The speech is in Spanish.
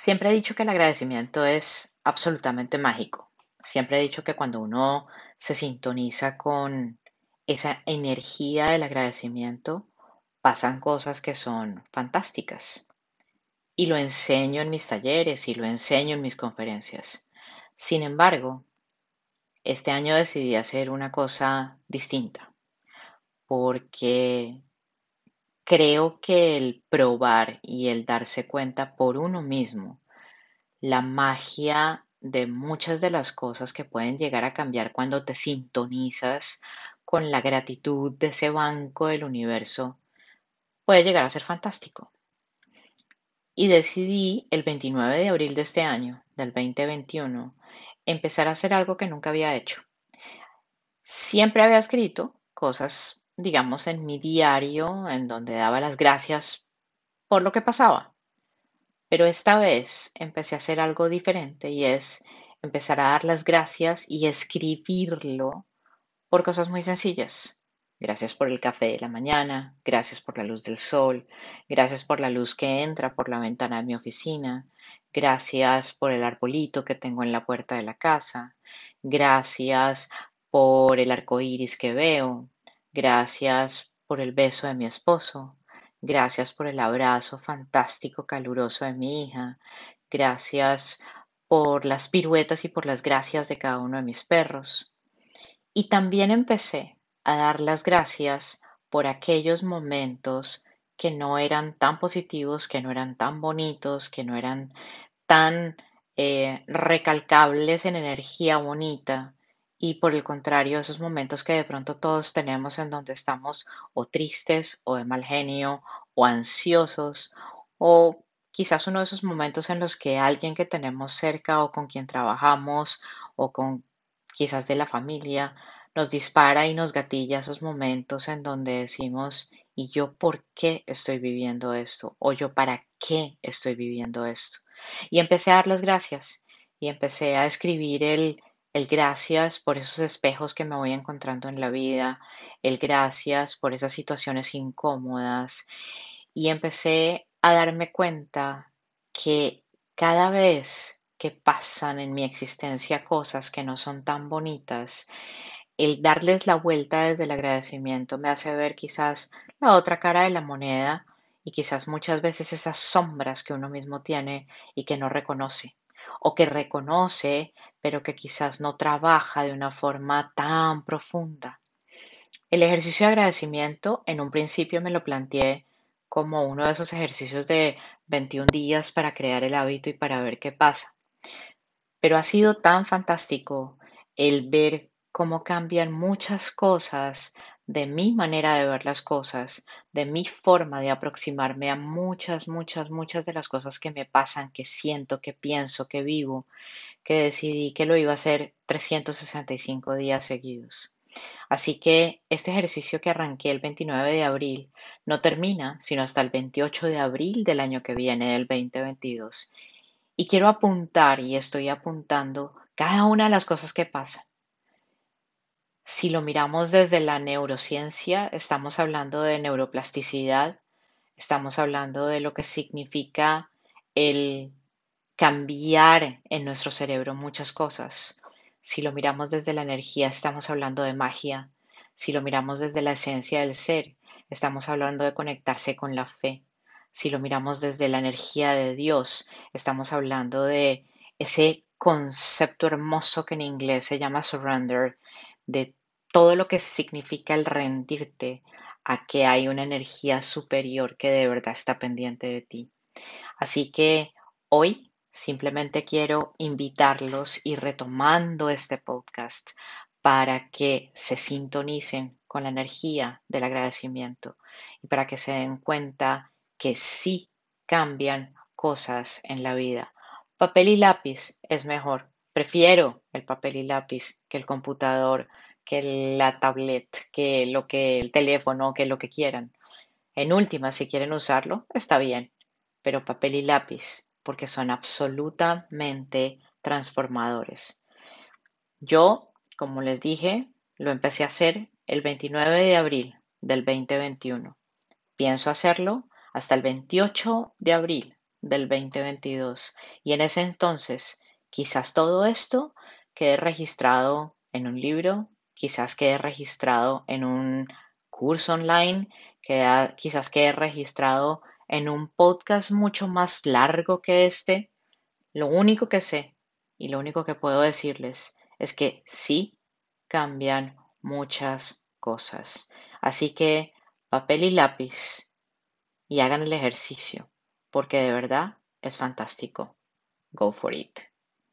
Siempre he dicho que el agradecimiento es absolutamente mágico. Siempre he dicho que cuando uno se sintoniza con esa energía del agradecimiento, pasan cosas que son fantásticas. Y lo enseño en mis talleres y lo enseño en mis conferencias. Sin embargo, este año decidí hacer una cosa distinta, porque Creo que el probar y el darse cuenta por uno mismo la magia de muchas de las cosas que pueden llegar a cambiar cuando te sintonizas con la gratitud de ese banco del universo puede llegar a ser fantástico. Y decidí el 29 de abril de este año, del 2021, empezar a hacer algo que nunca había hecho. Siempre había escrito cosas digamos, en mi diario, en donde daba las gracias por lo que pasaba. Pero esta vez empecé a hacer algo diferente y es empezar a dar las gracias y escribirlo por cosas muy sencillas. Gracias por el café de la mañana, gracias por la luz del sol, gracias por la luz que entra por la ventana de mi oficina, gracias por el arbolito que tengo en la puerta de la casa, gracias por el arco iris que veo, Gracias por el beso de mi esposo. Gracias por el abrazo fantástico, caluroso de mi hija. Gracias por las piruetas y por las gracias de cada uno de mis perros. Y también empecé a dar las gracias por aquellos momentos que no eran tan positivos, que no eran tan bonitos, que no eran tan eh, recalcables en energía bonita, y por el contrario, esos momentos que de pronto todos tenemos en donde estamos o tristes o de mal genio o ansiosos o quizás uno de esos momentos en los que alguien que tenemos cerca o con quien trabajamos o con quizás de la familia nos dispara y nos gatilla esos momentos en donde decimos, ¿y yo por qué estoy viviendo esto? ¿O yo para qué estoy viviendo esto? Y empecé a dar las gracias y empecé a escribir el el gracias por esos espejos que me voy encontrando en la vida, el gracias por esas situaciones incómodas y empecé a darme cuenta que cada vez que pasan en mi existencia cosas que no son tan bonitas, el darles la vuelta desde el agradecimiento me hace ver quizás la otra cara de la moneda y quizás muchas veces esas sombras que uno mismo tiene y que no reconoce o que reconoce, pero que quizás no trabaja de una forma tan profunda. El ejercicio de agradecimiento en un principio me lo planteé como uno de esos ejercicios de 21 días para crear el hábito y para ver qué pasa. Pero ha sido tan fantástico el ver cómo cambian muchas cosas de mi manera de ver las cosas, de mi forma de aproximarme a muchas, muchas, muchas de las cosas que me pasan, que siento, que pienso, que vivo, que decidí que lo iba a hacer 365 días seguidos. Así que este ejercicio que arranqué el 29 de abril no termina sino hasta el 28 de abril del año que viene, del 2022. Y quiero apuntar y estoy apuntando cada una de las cosas que pasan si lo miramos desde la neurociencia, estamos hablando de neuroplasticidad, estamos hablando de lo que significa el cambiar en nuestro cerebro muchas cosas. Si lo miramos desde la energía, estamos hablando de magia. Si lo miramos desde la esencia del ser, estamos hablando de conectarse con la fe. Si lo miramos desde la energía de Dios, estamos hablando de ese concepto hermoso que en inglés se llama surrender, de todo lo que significa el rendirte a que hay una energía superior que de verdad está pendiente de ti. Así que hoy simplemente quiero invitarlos y retomando este podcast para que se sintonicen con la energía del agradecimiento y para que se den cuenta que sí cambian cosas en la vida. Papel y lápiz es mejor. Prefiero el papel y lápiz que el computador que la tablet, que lo que el teléfono, que lo que quieran. En última, si quieren usarlo, está bien, pero papel y lápiz, porque son absolutamente transformadores. Yo, como les dije, lo empecé a hacer el 29 de abril del 2021. Pienso hacerlo hasta el 28 de abril del 2022. Y en ese entonces, quizás todo esto quede registrado en un libro, quizás quede registrado en un curso online, quizás quede registrado en un podcast mucho más largo que este. Lo único que sé y lo único que puedo decirles es que sí cambian muchas cosas. Así que papel y lápiz y hagan el ejercicio, porque de verdad es fantástico. Go for it.